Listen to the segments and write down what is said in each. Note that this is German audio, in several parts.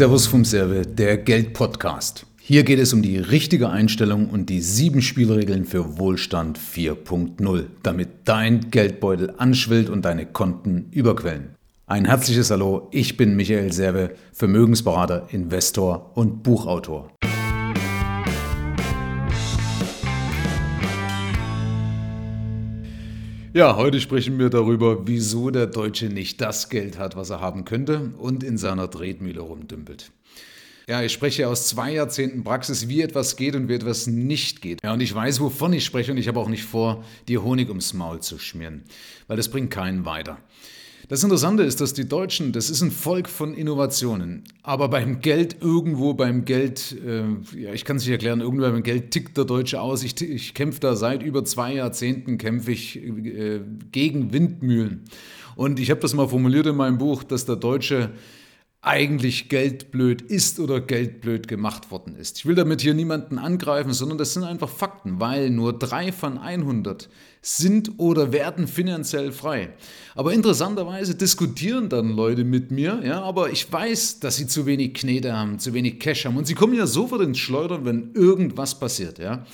Servus vom Serve, der Geld-Podcast. Hier geht es um die richtige Einstellung und die sieben Spielregeln für Wohlstand 4.0, damit dein Geldbeutel anschwillt und deine Konten überquellen. Ein herzliches Hallo, ich bin Michael Serve, Vermögensberater, Investor und Buchautor. Ja, heute sprechen wir darüber, wieso der Deutsche nicht das Geld hat, was er haben könnte und in seiner Tretmühle rumdümpelt. Ja, ich spreche aus zwei Jahrzehnten Praxis, wie etwas geht und wie etwas nicht geht. Ja, und ich weiß, wovon ich spreche und ich habe auch nicht vor, dir Honig ums Maul zu schmieren, weil das bringt keinen weiter. Das Interessante ist, dass die Deutschen, das ist ein Volk von Innovationen, aber beim Geld irgendwo, beim Geld, äh, ja, ich kann es nicht erklären, irgendwo beim Geld tickt der Deutsche aus. Ich, ich kämpfe da seit über zwei Jahrzehnten, kämpfe ich äh, gegen Windmühlen. Und ich habe das mal formuliert in meinem Buch, dass der Deutsche eigentlich geldblöd ist oder geldblöd gemacht worden ist. Ich will damit hier niemanden angreifen, sondern das sind einfach Fakten, weil nur drei von 100 sind oder werden finanziell frei. Aber interessanterweise diskutieren dann Leute mit mir, ja, aber ich weiß, dass sie zu wenig Knete haben, zu wenig Cash haben und sie kommen ja sofort ins Schleudern, wenn irgendwas passiert, ja.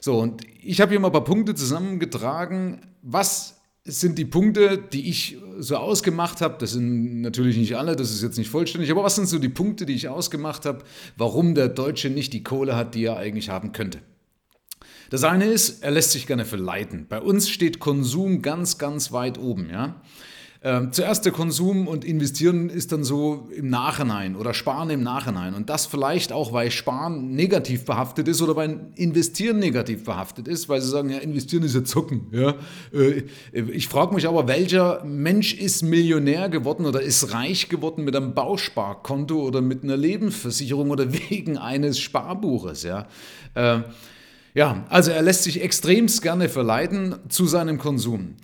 So, und ich habe hier mal ein paar Punkte zusammengetragen, was sind die Punkte, die ich so ausgemacht habe. Das sind natürlich nicht alle, das ist jetzt nicht vollständig, aber was sind so die Punkte, die ich ausgemacht habe, warum der Deutsche nicht die Kohle hat, die er eigentlich haben könnte? Das eine ist, er lässt sich gerne verleiten. Bei uns steht Konsum ganz, ganz weit oben, ja. Ähm, zuerst der Konsum und investieren ist dann so im Nachhinein oder sparen im Nachhinein. Und das vielleicht auch, weil Sparen negativ behaftet ist oder weil Investieren negativ behaftet ist, weil sie sagen, ja, investieren ist ja zocken. Ja? Äh, ich frage mich aber, welcher Mensch ist Millionär geworden oder ist reich geworden mit einem Bausparkonto oder mit einer Lebensversicherung oder wegen eines Sparbuches? Ja? Äh, ja, also er lässt sich extremst gerne verleiten zu seinem Konsum.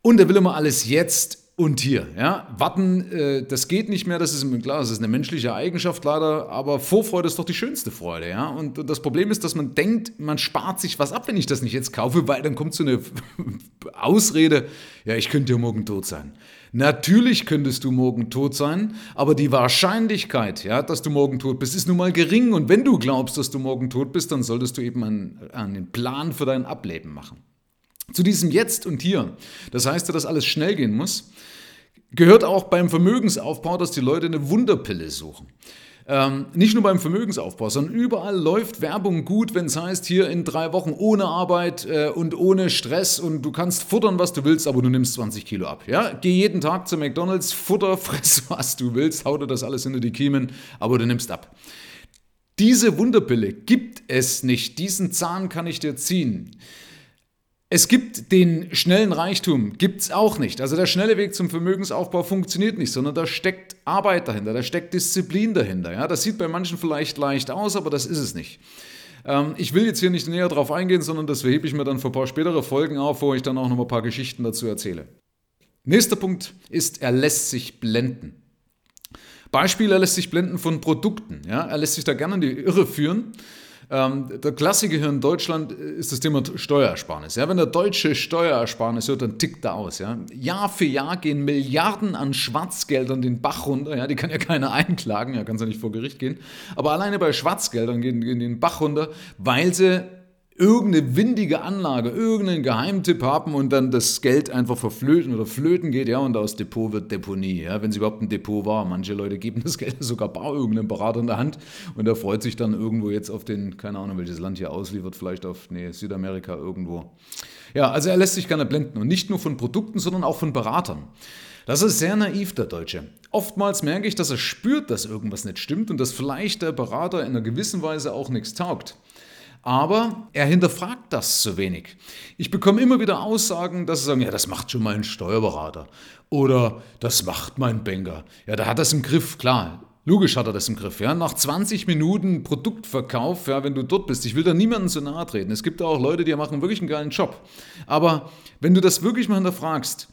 Und er will immer alles jetzt und hier. Ja? Warten, äh, das geht nicht mehr, das ist klar, das ist eine menschliche Eigenschaft leider, aber Vorfreude ist doch die schönste Freude. Ja? Und das Problem ist, dass man denkt, man spart sich was ab, wenn ich das nicht jetzt kaufe, weil dann kommt so eine Ausrede, ja, ich könnte ja morgen tot sein. Natürlich könntest du morgen tot sein, aber die Wahrscheinlichkeit, ja, dass du morgen tot bist, ist nun mal gering. Und wenn du glaubst, dass du morgen tot bist, dann solltest du eben einen, einen Plan für dein Ableben machen. Zu diesem Jetzt und Hier, das heißt ja, dass alles schnell gehen muss, gehört auch beim Vermögensaufbau, dass die Leute eine Wunderpille suchen. Ähm, nicht nur beim Vermögensaufbau, sondern überall läuft Werbung gut, wenn es heißt, hier in drei Wochen ohne Arbeit äh, und ohne Stress und du kannst futtern, was du willst, aber du nimmst 20 Kilo ab. Ja? Geh jeden Tag zu McDonalds, futter, fress, was du willst, hau dir das alles hinter die Kiemen, aber du nimmst ab. Diese Wunderpille gibt es nicht. Diesen Zahn kann ich dir ziehen. Es gibt den schnellen Reichtum, gibt es auch nicht. Also der schnelle Weg zum Vermögensaufbau funktioniert nicht, sondern da steckt Arbeit dahinter, da steckt Disziplin dahinter. Ja? Das sieht bei manchen vielleicht leicht aus, aber das ist es nicht. Ähm, ich will jetzt hier nicht näher drauf eingehen, sondern das hebe ich mir dann für ein paar spätere Folgen auf, wo ich dann auch noch ein paar Geschichten dazu erzähle. Nächster Punkt ist, er lässt sich blenden. Beispiel, er lässt sich blenden von Produkten. Ja? Er lässt sich da gerne in die Irre führen. Ähm, der Klassiker hier in Deutschland ist das Thema Steuersparnis. Ja, wenn der Deutsche Steuersparnis hört, dann tickt er aus. Ja. Jahr für Jahr gehen Milliarden an Schwarzgeldern den Bach runter. Ja, die kann ja keiner einklagen, ja, kann ja nicht vor Gericht gehen. Aber alleine bei Schwarzgeldern gehen, gehen den Bach runter, weil sie irgendeine windige Anlage, irgendeinen Geheimtipp haben und dann das Geld einfach verflöten oder flöten geht, ja, und aus Depot wird Deponie, ja, wenn es überhaupt ein Depot war. Manche Leute geben das Geld sogar bar irgendeinem Berater in der Hand und der freut sich dann irgendwo jetzt auf den, keine Ahnung, welches Land hier ausliefert, vielleicht auf, nee, Südamerika irgendwo. Ja, also er lässt sich gerne blenden und nicht nur von Produkten, sondern auch von Beratern. Das ist sehr naiv, der Deutsche. Oftmals merke ich, dass er spürt, dass irgendwas nicht stimmt und dass vielleicht der Berater in einer gewissen Weise auch nichts taugt. Aber er hinterfragt das zu wenig. Ich bekomme immer wieder Aussagen, dass sie sagen, ja, das macht schon mein Steuerberater. Oder das macht mein Banker. Ja, der hat das im Griff, klar. Logisch hat er das im Griff. Ja? Nach 20 Minuten Produktverkauf, ja, wenn du dort bist, ich will da niemandem zu nahe treten. Es gibt auch Leute, die machen wirklich einen geilen Job. Aber wenn du das wirklich mal hinterfragst,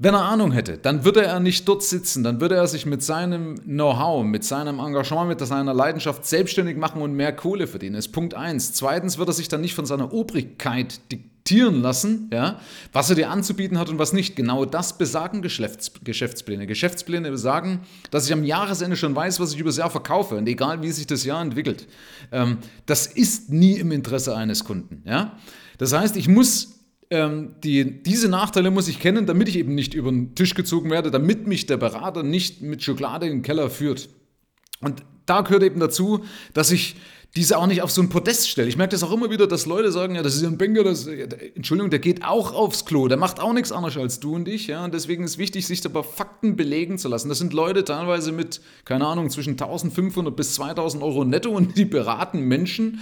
wenn er Ahnung hätte, dann würde er nicht dort sitzen, dann würde er sich mit seinem Know-how, mit seinem Engagement, mit seiner Leidenschaft selbstständig machen und mehr Kohle verdienen. Das ist Punkt eins. Zweitens würde er sich dann nicht von seiner Obrigkeit diktieren lassen, ja, was er dir anzubieten hat und was nicht. Genau das besagen Geschäfts Geschäftspläne. Geschäftspläne besagen, dass ich am Jahresende schon weiß, was ich übers Jahr verkaufe und egal wie sich das Jahr entwickelt. Ähm, das ist nie im Interesse eines Kunden. Ja? Das heißt, ich muss ähm, die, diese Nachteile muss ich kennen, damit ich eben nicht über den Tisch gezogen werde, damit mich der Berater nicht mit Schokolade in den Keller führt. Und da gehört eben dazu, dass ich diese auch nicht auf so ein Podest stelle. Ich merke das auch immer wieder, dass Leute sagen, ja, das ist ja ein Banker, das, Entschuldigung, der geht auch aufs Klo, der macht auch nichts anderes als du und ich, ja, und deswegen ist wichtig, sich da bei Fakten belegen zu lassen. Das sind Leute teilweise mit, keine Ahnung, zwischen 1500 bis 2000 Euro netto und die beraten Menschen,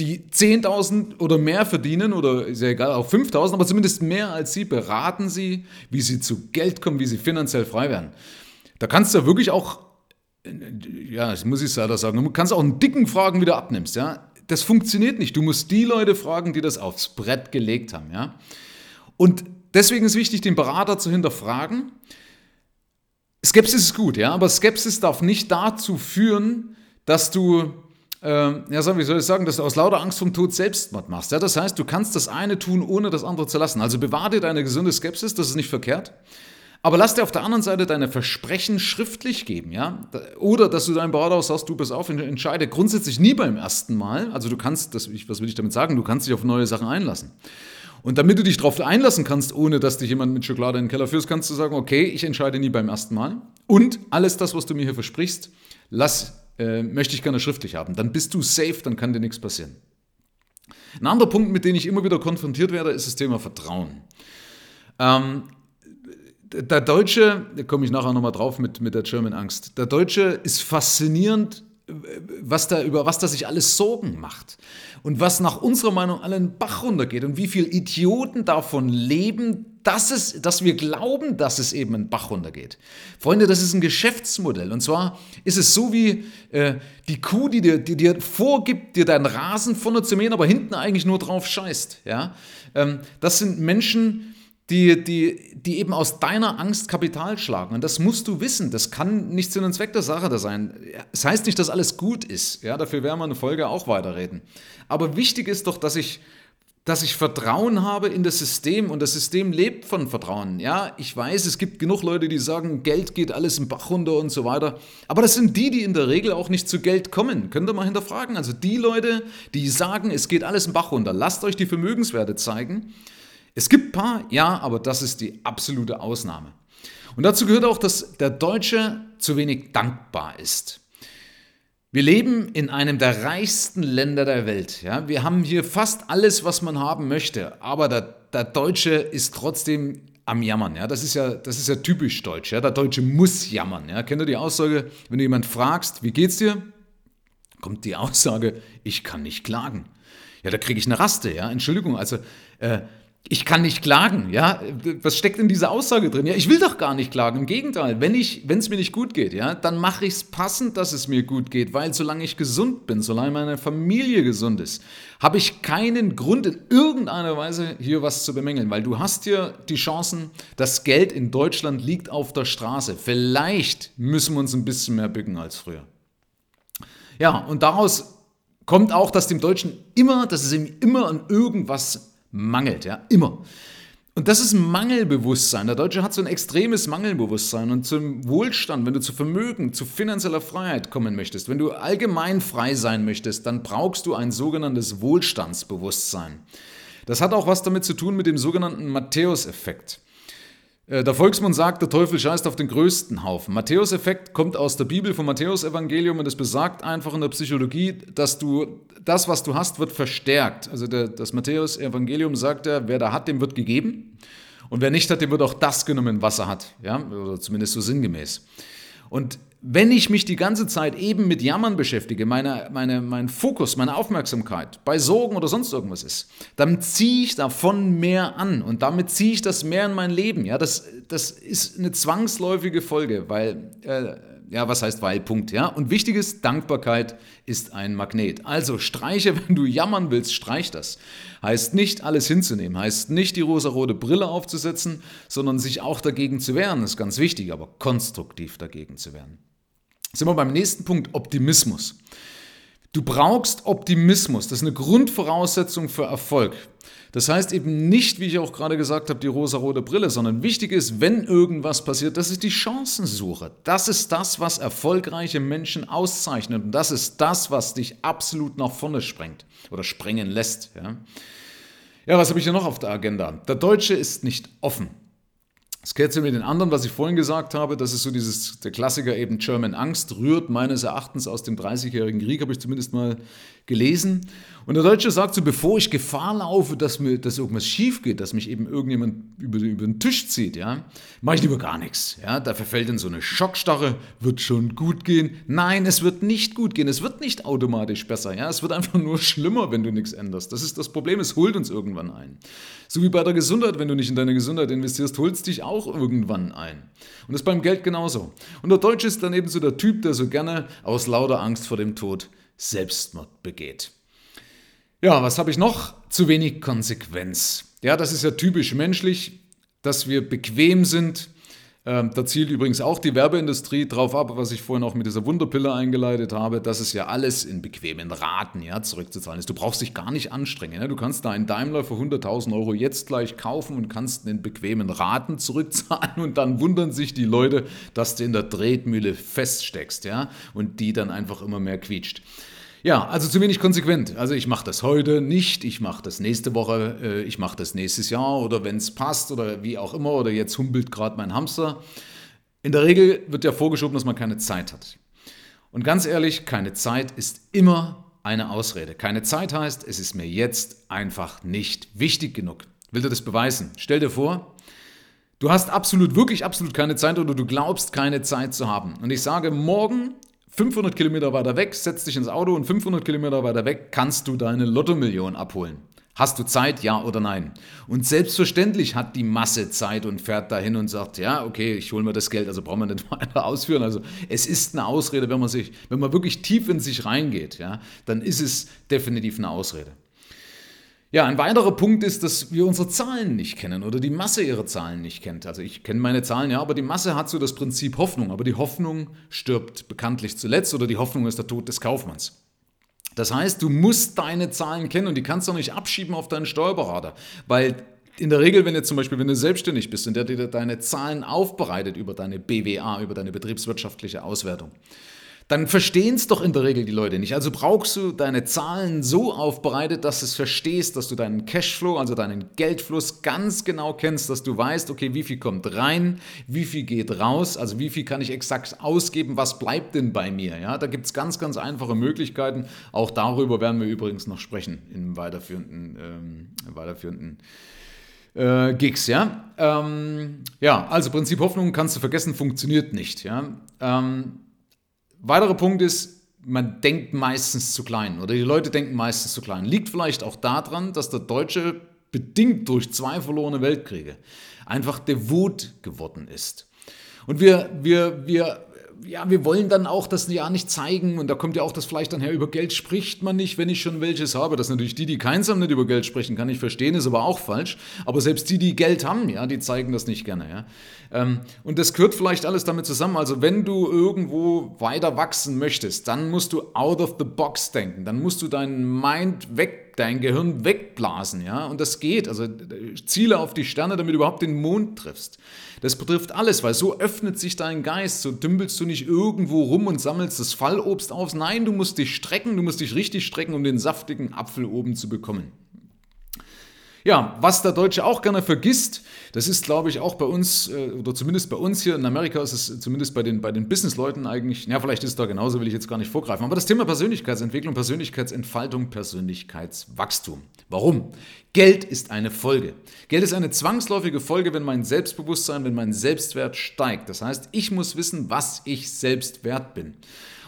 die 10.000 oder mehr verdienen oder ist ja egal, auch 5.000, aber zumindest mehr als sie, beraten sie, wie sie zu Geld kommen, wie sie finanziell frei werden. Da kannst du ja wirklich auch, ja, das muss ich leider sagen, du kannst auch einen dicken fragen, wie du abnimmst, ja. Das funktioniert nicht. Du musst die Leute fragen, die das aufs Brett gelegt haben, ja. Und deswegen ist wichtig, den Berater zu hinterfragen. Skepsis ist gut, ja, aber Skepsis darf nicht dazu führen, dass du ähm, ja, wie soll ich sagen, dass du aus lauter Angst vom Tod Selbstmord machst. Ja, das heißt, du kannst das eine tun, ohne das andere zu lassen. Also bewahre dir deine gesunde Skepsis, das ist nicht verkehrt. Aber lass dir auf der anderen Seite deine Versprechen schriftlich geben, ja? Oder dass du deinem Berater sagst, du bist auf, entscheide grundsätzlich nie beim ersten Mal. Also du kannst, das, was will ich damit sagen, du kannst dich auf neue Sachen einlassen. Und damit du dich darauf einlassen kannst, ohne dass dich jemand mit Schokolade in den Keller führst, kannst du sagen, okay, ich entscheide nie beim ersten Mal. Und alles das, was du mir hier versprichst, lass äh, möchte ich gerne schriftlich haben. Dann bist du safe, dann kann dir nichts passieren. Ein anderer Punkt, mit dem ich immer wieder konfrontiert werde, ist das Thema Vertrauen. Ähm, der Deutsche, da komme ich nachher nochmal drauf mit, mit der German Angst, der Deutsche ist faszinierend, was da, über was da sich alles Sorgen macht und was nach unserer Meinung allen Bach runtergeht und wie viele Idioten davon leben, dass, es, dass wir glauben, dass es eben einen Bach runtergeht. Freunde, das ist ein Geschäftsmodell. Und zwar ist es so wie äh, die Kuh, die dir, die dir vorgibt, dir deinen Rasen vorne zu mähen, aber hinten eigentlich nur drauf scheißt. Ja? Ähm, das sind Menschen, die, die, die eben aus deiner Angst Kapital schlagen. Und das musst du wissen. Das kann nicht Sinn und Zweck der Sache da sein. Es das heißt nicht, dass alles gut ist. Ja, dafür werden wir eine Folge auch weiterreden. Aber wichtig ist doch, dass ich dass ich Vertrauen habe in das System und das System lebt von Vertrauen. Ja, ich weiß, es gibt genug Leute, die sagen, Geld geht alles im Bach runter und so weiter. Aber das sind die, die in der Regel auch nicht zu Geld kommen. Könnt ihr mal hinterfragen. Also die Leute, die sagen, es geht alles im Bach runter. Lasst euch die Vermögenswerte zeigen. Es gibt ein paar, ja, aber das ist die absolute Ausnahme. Und dazu gehört auch, dass der Deutsche zu wenig dankbar ist. Wir leben in einem der reichsten Länder der Welt. Ja? Wir haben hier fast alles, was man haben möchte, aber der, der Deutsche ist trotzdem am Jammern. Ja? Das, ist ja, das ist ja typisch deutsch. Ja? Der Deutsche muss jammern. Ja? Kennt ihr die Aussage, wenn du jemand fragst, wie geht's dir? Kommt die Aussage, ich kann nicht klagen. Ja, da kriege ich eine Raste. Ja? Entschuldigung, also äh, ich kann nicht klagen, ja. Was steckt in dieser Aussage drin? Ja, ich will doch gar nicht klagen. Im Gegenteil, wenn es mir nicht gut geht, ja, dann mache ich es passend, dass es mir gut geht, weil solange ich gesund bin, solange meine Familie gesund ist, habe ich keinen Grund in irgendeiner Weise hier was zu bemängeln, weil du hast hier die Chancen, das Geld in Deutschland liegt auf der Straße. Vielleicht müssen wir uns ein bisschen mehr bücken als früher. Ja, und daraus kommt auch, dass dem Deutschen immer, dass es ihm immer an irgendwas mangelt, ja, immer. Und das ist Mangelbewusstsein. Der Deutsche hat so ein extremes Mangelbewusstsein. Und zum Wohlstand, wenn du zu Vermögen, zu finanzieller Freiheit kommen möchtest, wenn du allgemein frei sein möchtest, dann brauchst du ein sogenanntes Wohlstandsbewusstsein. Das hat auch was damit zu tun mit dem sogenannten Matthäus-Effekt. Äh, der Volksmund sagt, der Teufel scheißt auf den größten Haufen. Matthäus-Effekt kommt aus der Bibel vom Matthäus-Evangelium und es besagt einfach in der Psychologie, dass du das, was du hast, wird verstärkt. Also der, das Matthäus-Evangelium sagt ja, wer da hat, dem wird gegeben. Und wer nicht hat, dem wird auch das genommen, was er hat. Ja? Oder zumindest so sinngemäß. Und wenn ich mich die ganze Zeit eben mit Jammern beschäftige, meine, meine, mein Fokus, meine Aufmerksamkeit bei Sorgen oder sonst irgendwas ist, dann ziehe ich davon mehr an und damit ziehe ich das mehr in mein Leben. Ja, das, das ist eine zwangsläufige Folge, weil, äh, ja, was heißt weil, Punkt. Ja, und wichtig ist, Dankbarkeit ist ein Magnet. Also streiche, wenn du jammern willst, streich das. Heißt nicht, alles hinzunehmen, heißt nicht, die rosarote Brille aufzusetzen, sondern sich auch dagegen zu wehren, ist ganz wichtig, aber konstruktiv dagegen zu wehren. Sind wir beim nächsten Punkt, Optimismus. Du brauchst Optimismus. Das ist eine Grundvoraussetzung für Erfolg. Das heißt eben nicht, wie ich auch gerade gesagt habe, die rosa-rote Brille, sondern wichtig ist, wenn irgendwas passiert, das ist die Chancensuche. Das ist das, was erfolgreiche Menschen auszeichnet. Und das ist das, was dich absolut nach vorne sprengt oder sprengen lässt. Ja, ja was habe ich hier noch auf der Agenda? Der Deutsche ist nicht offen. Sich mit den anderen, was ich vorhin gesagt habe, das ist so dieses, der Klassiker eben German Angst, rührt meines Erachtens aus dem 30-jährigen Krieg, habe ich zumindest mal gelesen. Und der Deutsche sagt so, bevor ich Gefahr laufe, dass mir dass irgendwas schief geht, dass mich eben irgendjemand über, über den Tisch zieht, ja, mache ich lieber gar nichts. Ja, da verfällt in so eine Schockstarre, wird schon gut gehen. Nein, es wird nicht gut gehen, es wird nicht automatisch besser. Ja, es wird einfach nur schlimmer, wenn du nichts änderst. Das ist das Problem, es holt uns irgendwann ein. So wie bei der Gesundheit, wenn du nicht in deine Gesundheit investierst, holst dich auch irgendwann ein. Und das ist beim Geld genauso. Und der Deutsche ist dann eben so der Typ, der so gerne aus lauter Angst vor dem Tod Selbstmord begeht. Ja, was habe ich noch? Zu wenig Konsequenz. Ja, das ist ja typisch menschlich, dass wir bequem sind. Ähm, da zielt übrigens auch die Werbeindustrie drauf ab, was ich vorhin auch mit dieser Wunderpille eingeleitet habe, dass es ja alles in bequemen Raten ja, zurückzuzahlen ist. Du brauchst dich gar nicht anstrengen. Ja? Du kannst da einen Daimler für 100.000 Euro jetzt gleich kaufen und kannst in bequemen Raten zurückzahlen und dann wundern sich die Leute, dass du in der Tretmühle feststeckst ja? und die dann einfach immer mehr quietscht. Ja, also zu wenig konsequent. Also ich mache das heute nicht, ich mache das nächste Woche, äh, ich mache das nächstes Jahr oder wenn es passt oder wie auch immer oder jetzt humpelt gerade mein Hamster. In der Regel wird ja vorgeschoben, dass man keine Zeit hat. Und ganz ehrlich, keine Zeit ist immer eine Ausrede. Keine Zeit heißt, es ist mir jetzt einfach nicht wichtig genug. Will dir das beweisen? Stell dir vor, du hast absolut, wirklich absolut keine Zeit oder du glaubst keine Zeit zu haben. Und ich sage, morgen 500 Kilometer weiter weg, setz dich ins Auto und 500 Kilometer weiter weg kannst du deine Lottomillion abholen. Hast du Zeit, ja oder nein? Und selbstverständlich hat die Masse Zeit und fährt dahin und sagt, ja, okay, ich hole mir das Geld, also brauchen wir nicht weiter ausführen. Also es ist eine Ausrede, wenn man sich, wenn man wirklich tief in sich reingeht, ja, dann ist es definitiv eine Ausrede. Ja, ein weiterer Punkt ist, dass wir unsere Zahlen nicht kennen oder die Masse ihrer Zahlen nicht kennt. Also ich kenne meine Zahlen, ja, aber die Masse hat so das Prinzip Hoffnung. Aber die Hoffnung stirbt bekanntlich zuletzt oder die Hoffnung ist der Tod des Kaufmanns. Das heißt, du musst deine Zahlen kennen und die kannst du nicht abschieben auf deinen Steuerberater, weil in der Regel, wenn du zum Beispiel, wenn du selbstständig bist und der dir deine Zahlen aufbereitet über deine BWA, über deine betriebswirtschaftliche Auswertung, dann verstehen es doch in der Regel die Leute nicht. Also brauchst du deine Zahlen so aufbereitet, dass du es verstehst, dass du deinen Cashflow, also deinen Geldfluss ganz genau kennst, dass du weißt, okay, wie viel kommt rein, wie viel geht raus, also wie viel kann ich exakt ausgeben, was bleibt denn bei mir. Ja, da gibt es ganz, ganz einfache Möglichkeiten. Auch darüber werden wir übrigens noch sprechen in weiterführenden, ähm, weiterführenden äh, Gigs, ja. Ähm, ja, also Prinzip Hoffnung kannst du vergessen, funktioniert nicht, ja. Ähm, Weiterer Punkt ist, man denkt meistens zu klein oder die Leute denken meistens zu klein. Liegt vielleicht auch daran, dass der Deutsche bedingt durch zwei verlorene Weltkriege einfach devot geworden ist. Und wir, wir, wir ja, wir wollen dann auch das ja nicht zeigen und da kommt ja auch das vielleicht dann her, über Geld spricht man nicht, wenn ich schon welches habe. Das natürlich die, die keins haben, nicht über Geld sprechen, kann ich verstehen, ist aber auch falsch. Aber selbst die, die Geld haben, ja, die zeigen das nicht gerne, ja. Ähm, und das gehört vielleicht alles damit zusammen. Also wenn du irgendwo weiter wachsen möchtest, dann musst du out of the box denken, dann musst du deinen Mind weg, dein Gehirn wegblasen, ja. Und das geht. Also Ziele auf die Sterne, damit du überhaupt den Mond triffst. Das betrifft alles, weil so öffnet sich dein Geist, so dümpelst du nicht irgendwo rum und sammelst das Fallobst auf. Nein, du musst dich strecken, du musst dich richtig strecken, um den saftigen Apfel oben zu bekommen. Ja, was der Deutsche auch gerne vergisst, das ist, glaube ich, auch bei uns, äh, oder zumindest bei uns hier in Amerika ist es zumindest bei den, bei den Businessleuten eigentlich, ja, vielleicht ist es da genauso, will ich jetzt gar nicht vorgreifen, aber das Thema Persönlichkeitsentwicklung, Persönlichkeitsentfaltung, Persönlichkeitswachstum. Warum? Geld ist eine Folge. Geld ist eine zwangsläufige Folge, wenn mein Selbstbewusstsein, wenn mein Selbstwert steigt. Das heißt, ich muss wissen, was ich selbst wert bin.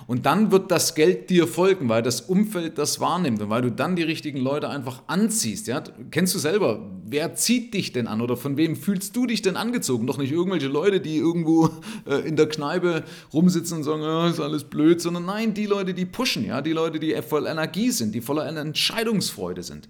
Und dann wird das Geld dir folgen, weil das Umfeld das wahrnimmt und weil du dann die richtigen Leute einfach anziehst. Ja? Kennst du selber, wer zieht dich denn an oder von wem fühlst du dich denn angezogen? Doch nicht irgendwelche Leute, die irgendwo äh, in der Kneipe rumsitzen und sagen, oh, ist alles blöd, sondern nein, die Leute, die pushen, ja? die Leute, die voll Energie sind, die voller Entscheidungsfreude sind.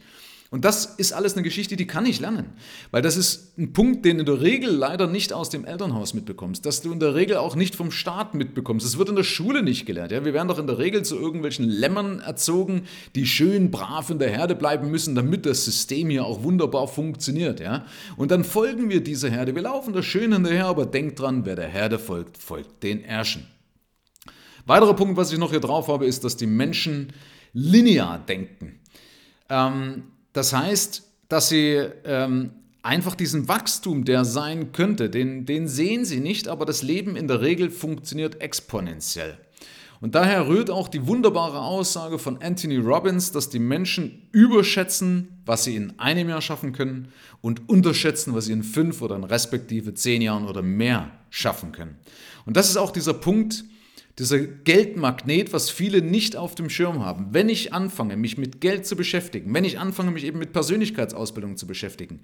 Und das ist alles eine Geschichte, die kann ich lernen. Weil das ist ein Punkt, den du in der Regel leider nicht aus dem Elternhaus mitbekommst, dass du in der Regel auch nicht vom Staat mitbekommst. Es wird in der Schule nicht gelernt. Ja? Wir werden doch in der Regel zu irgendwelchen Lämmern erzogen, die schön brav in der Herde bleiben müssen, damit das System hier auch wunderbar funktioniert. Ja? Und dann folgen wir dieser Herde. Wir laufen da schön hinterher, aber denk dran, wer der Herde folgt, folgt den Ärschen. Weiterer Punkt, was ich noch hier drauf habe, ist, dass die Menschen linear denken. Ähm, das heißt, dass sie ähm, einfach diesen Wachstum, der sein könnte, den, den sehen sie nicht, aber das Leben in der Regel funktioniert exponentiell. Und daher rührt auch die wunderbare Aussage von Anthony Robbins, dass die Menschen überschätzen, was sie in einem Jahr schaffen können und unterschätzen, was sie in fünf oder in respektive zehn Jahren oder mehr schaffen können. Und das ist auch dieser Punkt, dieser Geldmagnet, was viele nicht auf dem Schirm haben. Wenn ich anfange, mich mit Geld zu beschäftigen, wenn ich anfange, mich eben mit Persönlichkeitsausbildung zu beschäftigen,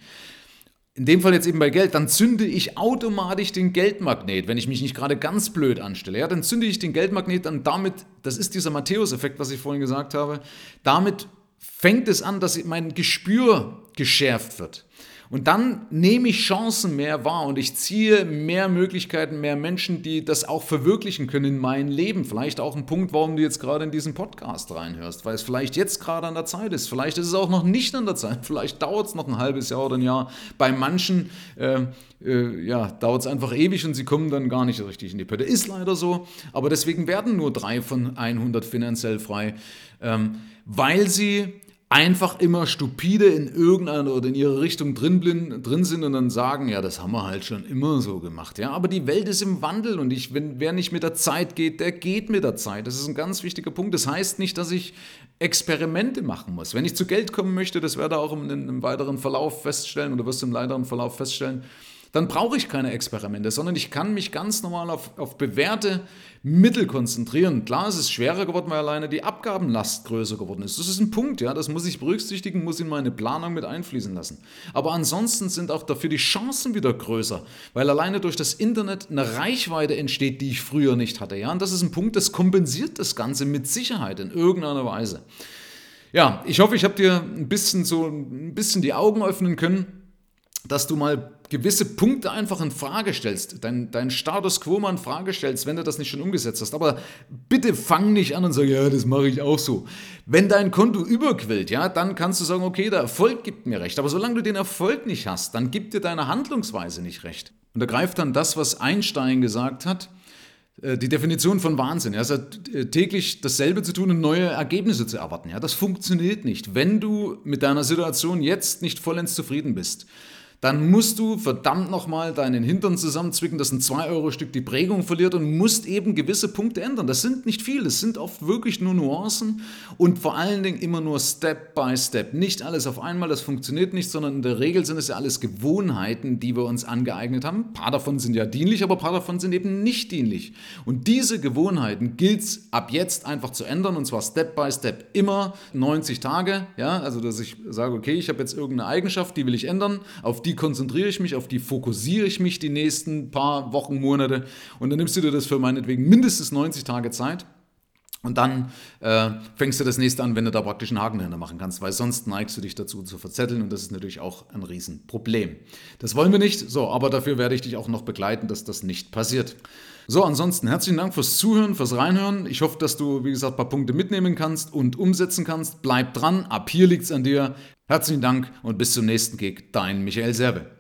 in dem Fall jetzt eben bei Geld, dann zünde ich automatisch den Geldmagnet, wenn ich mich nicht gerade ganz blöd anstelle. Ja, dann zünde ich den Geldmagnet dann damit, das ist dieser Matthäus-Effekt, was ich vorhin gesagt habe, damit fängt es an, dass mein Gespür geschärft wird. Und dann nehme ich Chancen mehr wahr und ich ziehe mehr Möglichkeiten, mehr Menschen, die das auch verwirklichen können in mein Leben. Vielleicht auch ein Punkt, warum du jetzt gerade in diesen Podcast reinhörst, weil es vielleicht jetzt gerade an der Zeit ist. Vielleicht ist es auch noch nicht an der Zeit. Vielleicht dauert es noch ein halbes Jahr oder ein Jahr. Bei manchen äh, äh, ja, dauert es einfach ewig und sie kommen dann gar nicht richtig in die Pötte. Ist leider so, aber deswegen werden nur drei von 100 finanziell frei, ähm, weil sie einfach immer stupide in irgendeiner oder in ihrer Richtung drin, drin sind und dann sagen, ja, das haben wir halt schon immer so gemacht. Ja, aber die Welt ist im Wandel und ich, wenn, wer nicht mit der Zeit geht, der geht mit der Zeit. Das ist ein ganz wichtiger Punkt. Das heißt nicht, dass ich Experimente machen muss. Wenn ich zu Geld kommen möchte, das werde ich auch im, im weiteren Verlauf feststellen oder wirst du im weiteren Verlauf feststellen, dann brauche ich keine Experimente, sondern ich kann mich ganz normal auf, auf bewährte Mittel konzentrieren. Klar, es ist schwerer geworden, weil alleine die Abgabenlast größer geworden ist. Das ist ein Punkt, ja, das muss ich berücksichtigen, muss in meine Planung mit einfließen lassen. Aber ansonsten sind auch dafür die Chancen wieder größer, weil alleine durch das Internet eine Reichweite entsteht, die ich früher nicht hatte. Ja, und das ist ein Punkt, das kompensiert das Ganze mit Sicherheit in irgendeiner Weise. Ja, ich hoffe, ich habe dir ein bisschen so ein bisschen die Augen öffnen können dass du mal gewisse Punkte einfach in Frage stellst, dein, dein Status quo mal in Frage stellst, wenn du das nicht schon umgesetzt hast. Aber bitte fang nicht an und sag, ja, das mache ich auch so. Wenn dein Konto überquillt, ja, dann kannst du sagen, okay, der Erfolg gibt mir recht. Aber solange du den Erfolg nicht hast, dann gibt dir deine Handlungsweise nicht recht. Und da greift dann das, was Einstein gesagt hat, äh, die Definition von Wahnsinn. Ja, hat äh, täglich dasselbe zu tun und neue Ergebnisse zu erwarten. Ja, das funktioniert nicht, wenn du mit deiner Situation jetzt nicht vollends zufrieden bist dann musst du verdammt nochmal deinen Hintern zusammenzwicken, dass ein 2-Euro-Stück die Prägung verliert und musst eben gewisse Punkte ändern. Das sind nicht viel, das sind oft wirklich nur Nuancen und vor allen Dingen immer nur Step by Step. Nicht alles auf einmal, das funktioniert nicht, sondern in der Regel sind es ja alles Gewohnheiten, die wir uns angeeignet haben. Ein paar davon sind ja dienlich, aber ein paar davon sind eben nicht dienlich. Und diese Gewohnheiten gilt es ab jetzt einfach zu ändern und zwar Step by Step. Immer 90 Tage, ja, also dass ich sage, okay, ich habe jetzt irgendeine Eigenschaft, die will ich ändern, auf die die konzentriere ich mich, auf die fokussiere ich mich die nächsten paar Wochen, Monate und dann nimmst du dir das für meinetwegen mindestens 90 Tage Zeit. Und dann äh, fängst du das nächste an, wenn du da praktisch einen Haken dahinter machen kannst, weil sonst neigst du dich dazu zu verzetteln und das ist natürlich auch ein Riesenproblem. Das wollen wir nicht, so, aber dafür werde ich dich auch noch begleiten, dass das nicht passiert. So, ansonsten herzlichen Dank fürs Zuhören, fürs Reinhören. Ich hoffe, dass du, wie gesagt, ein paar Punkte mitnehmen kannst und umsetzen kannst. Bleib dran, ab hier liegt es an dir. Herzlichen Dank und bis zum nächsten Gig. Dein Michael Serve.